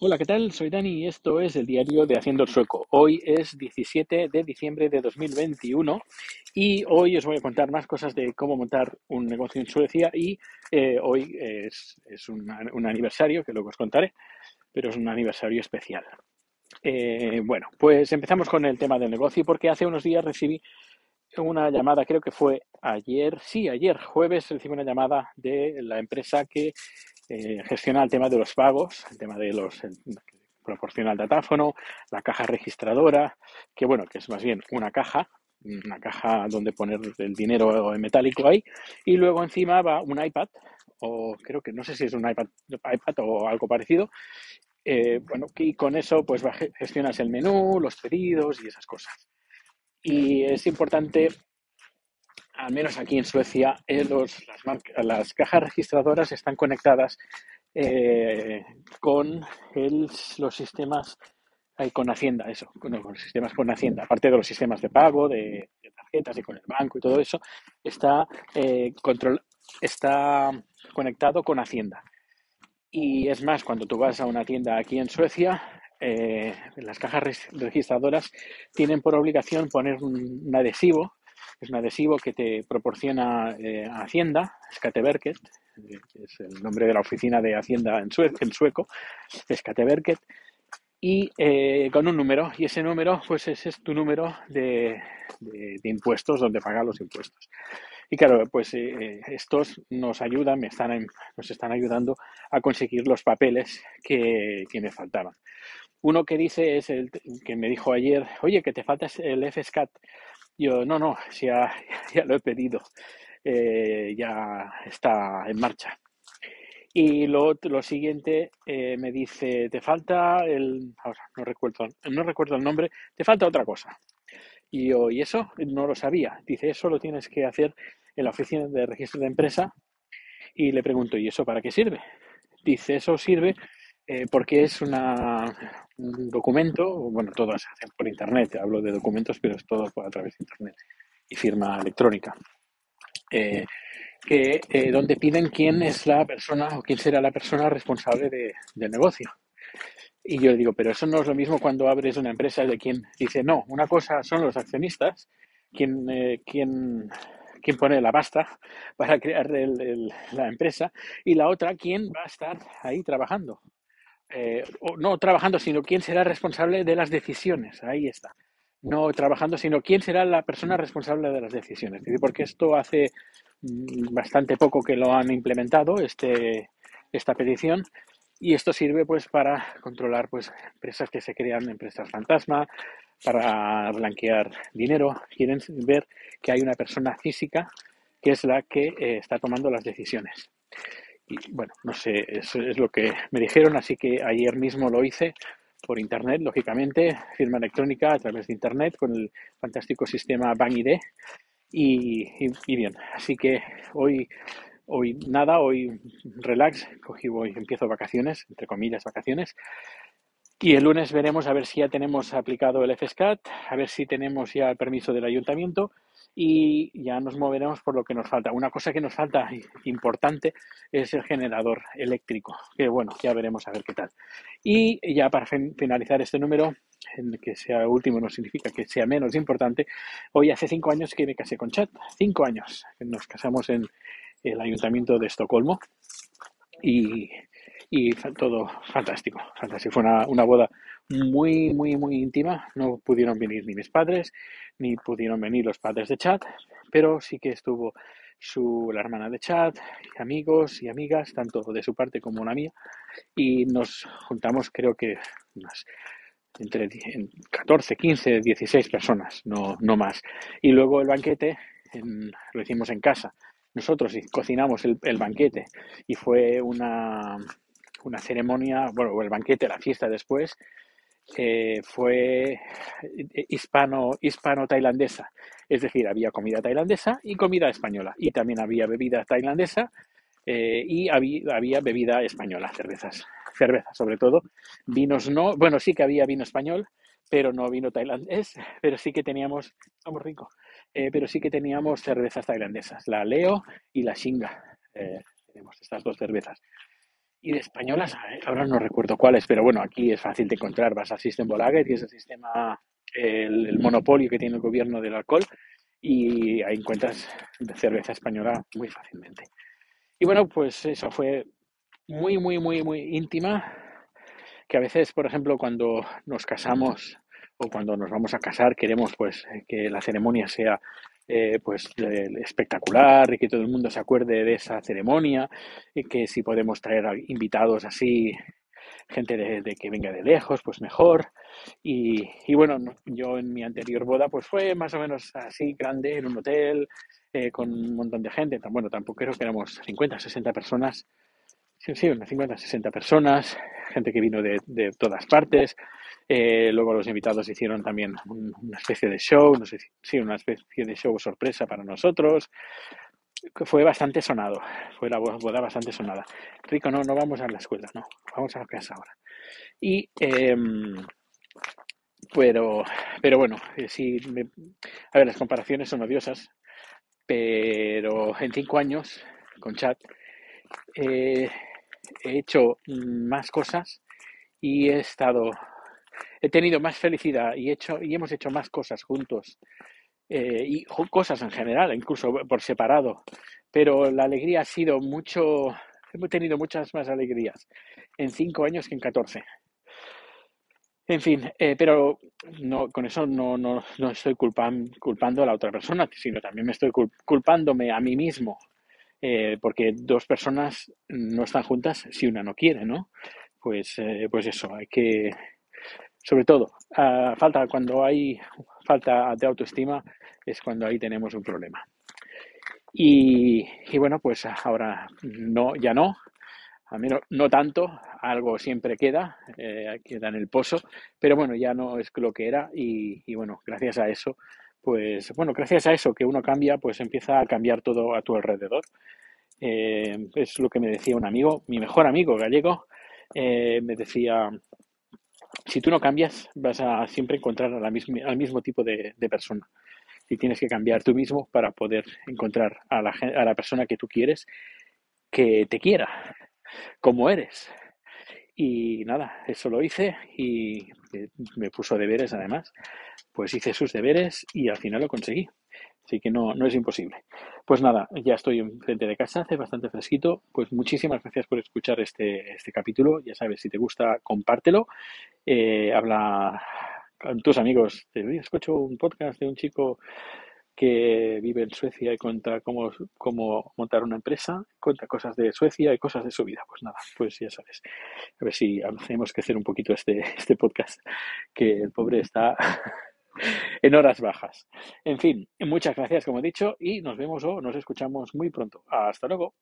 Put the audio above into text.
Hola, ¿qué tal? Soy Dani y esto es el diario de Haciendo el Sueco. Hoy es 17 de diciembre de 2021 y hoy os voy a contar más cosas de cómo montar un negocio en Suecia y eh, hoy es, un, aniversario que luego os contaré, pero es un aniversario especial. Eh, bueno, pues empezamos con el tema del negocio porque hace unos días recibí una llamada, creo que fue ayer, sí, ayer jueves recibí una llamada de la empresa que eh, gestiona el tema de los pagos, el tema de los proporciona el datáfono, la caja registradora, que bueno, que es más bien una caja, una caja donde poner el dinero metálico ahí, y luego encima va un iPad, o creo que no sé si es un iPad, iPad o algo parecido, eh, bueno, y con eso pues gestionas el menú, los pedidos y esas cosas. Y es importante al menos aquí en Suecia, eh, las, cajas registradoras están conectadas eh, con los sistemas, con Hacienda, eso, con, los sistemas con Hacienda, aparte de los sistemas de pago, de, tarjetas y con el banco y todo eso, está, eh, control, está conectado con Hacienda. Y es más, cuando tú vas a una tienda aquí en Suecia, las cajas registradoras tienen por obligación poner un adhesivo es un adhesivo que te proporciona eh, Hacienda, Skatteverket, eh, es el nombre de la oficina de Hacienda en, sueco, Skatteverket, y eh, con un número, y ese número, pues ese es tu número de, impuestos, donde pagar los impuestos. Y claro, pues estos nos ayudan, me están, nos están ayudando a conseguir los papeles que, que me faltaban. Uno que dice es el que me dijo ayer, oye, que te falta el FSCAT. Yo, no, no, ya, lo he pedido, eh, ya está en marcha. Y lo, lo siguiente eh, me dice, te falta el, ahora no recuerdo, no recuerdo el nombre, te falta otra cosa. Y yo, ¿y eso? No lo sabía. Dice, eso lo tienes que hacer en la oficina de registro de empresa. Y le pregunto, ¿y eso para qué sirve? Dice, eso sirve eh, porque es una, un documento, bueno, todo se hace por Internet, hablo de documentos, pero es todo a través de Internet y firma electrónica. Eh, que, eh, donde piden quién es la persona o quién será la persona responsable de, del negocio. Y yo digo, pero eso no es lo mismo cuando abres una empresa de quien dice, no, una cosa son los accionistas, quien, eh, quien, quien pone la pasta para crear la empresa, y la otra, quién va a estar ahí trabajando. Eh, no trabajando, sino quién será responsable de las decisiones. Ahí está. No trabajando, sino quién será la persona responsable de las decisiones. Porque esto hace mm, bastante poco que lo han implementado, este, esta petición, y esto sirve pues para controlar pues empresas que se crean, empresas fantasma, para blanquear dinero. Quieren ver que hay una persona física que es la que eh, está tomando las decisiones bueno, no sé, eso es lo que me dijeron, así que ayer mismo lo hice por internet, lógicamente, firma electrónica a través de internet con el fantástico sistema BankID y, y, bien, así que hoy hoy nada, hoy relax, cogí hoy empiezo vacaciones, entre comillas vacaciones. Y el lunes veremos a ver si ya tenemos aplicado el FSCAT, a ver si tenemos ya el permiso del ayuntamiento y ya nos moveremos por lo que nos falta. Una cosa que nos falta importante es el generador eléctrico, que bueno, ya veremos a ver qué tal. Y ya para finalizar este número, en que sea último no significa que sea menos importante, hoy hace cinco años que me casé con Chat, cinco años, nos casamos en el ayuntamiento de Estocolmo y, y todo fantástico, fantástico. Fue una, una boda muy, muy, muy íntima. No pudieron venir ni mis padres, ni pudieron venir los padres de Chad, pero sí que estuvo su, la hermana de Chad, amigos y amigas, tanto de su parte como la mía, y nos juntamos creo que unas entre 14, 15, 16 personas, no, no más. Y luego el banquete lo hicimos en casa. Nosotros cocinamos el, el banquete y fue una, una ceremonia, bueno, el banquete, la fiesta después, fue eh, hispano, hispano-tailandesa. Es decir, había comida tailandesa y comida española. Y también había bebida tailandesa eh, y había, había, bebida española, cervezas. Cerveza, sobre todo. Vinos no, bueno, sí que había vino español, pero no vino tailandés, pero sí que teníamos, vamos rico, eh, pero sí que teníamos cervezas tailandesas, la Leo y la Shinga. tenemos estas dos cervezas. Y de españolas, ahora no recuerdo cuáles, pero bueno, aquí es fácil de encontrar. Vas al System Bolaget, que es el sistema, el, el, monopolio que tiene el gobierno del alcohol, y ahí encuentras cerveza española muy fácilmente. Y bueno, pues eso fue muy, muy, muy, muy íntima, que a veces, por ejemplo, cuando nos casamos o cuando nos vamos a casar, queremos pues que la ceremonia sea eh, pues espectacular y que todo el mundo se acuerde de esa ceremonia y que si podemos traer invitados así gente de, que venga de lejos pues mejor. Y, y, bueno yo en mi anterior boda pues fue más o menos así grande en un hotel eh, con un montón de gente. Bueno tampoco creo que éramos 50 60 personas. Sí, sí unas 50 60 personas gente que vino de, de todas partes eh, luego los invitados hicieron también una especie de show, no sé sí, una especie de show sorpresa para nosotros. Fue bastante sonado, fue la boda bastante sonada. Rico, no, no vamos a la escuela, no, vamos a la casa ahora. Y, em, pero, pero bueno, eh, sí, a ver, las comparaciones son odiosas, pero en cinco años con chat eh, he hecho más cosas y he estado he tenido más felicidad y, hecho, y hemos hecho más cosas juntos. Eh, y cosas en general, incluso por separado. Pero la alegría ha sido mucho, hemos tenido muchas más alegrías en cinco años que en catorce. En fin, eh, pero no, con eso no, no, no estoy culpando a la otra persona, sino también me estoy culpándome a mí mismo, eh, porque dos personas no están juntas si una no quiere, ¿no? Pues, pues eso, hay que, sobre todo, falta cuando hay falta de autoestima es cuando ahí tenemos un problema. Y, bueno, pues ahora no, ya no, al menos no tanto, algo siempre queda, eh, queda en el pozo, pero bueno, ya no es lo que era y, bueno, gracias a eso, pues bueno, gracias a eso que uno cambia, pues empieza a cambiar todo a tu alrededor. Eh, es lo que me decía un amigo, mi mejor amigo gallego, eh, me decía, si tú no cambias, vas a siempre encontrar a la al mismo tipo de, persona. Y tienes que cambiar tú mismo para poder encontrar a la, a la persona que tú quieres, que te quiera, como eres. Y nada, eso lo hice y me puso deberes además. Pues hice sus deberes y al final lo conseguí. Así que no, no es imposible. Pues nada, ya estoy en frente de casa, hace bastante fresquito. Pues muchísimas gracias por escuchar este, este capítulo. Ya sabes, si te gusta, compártelo. Eh, habla con tus amigos. Te escucho un podcast de un chico que vive en Suecia y cuenta cómo, cómo montar una empresa, cuenta cosas de Suecia y cosas de su vida. Pues nada, pues ya sabes. A ver si hacemos crecer un poquito este, este podcast, que el pobre está en horas bajas. En fin, muchas gracias, como he dicho, y nos vemos o nos escuchamos muy pronto. Hasta luego.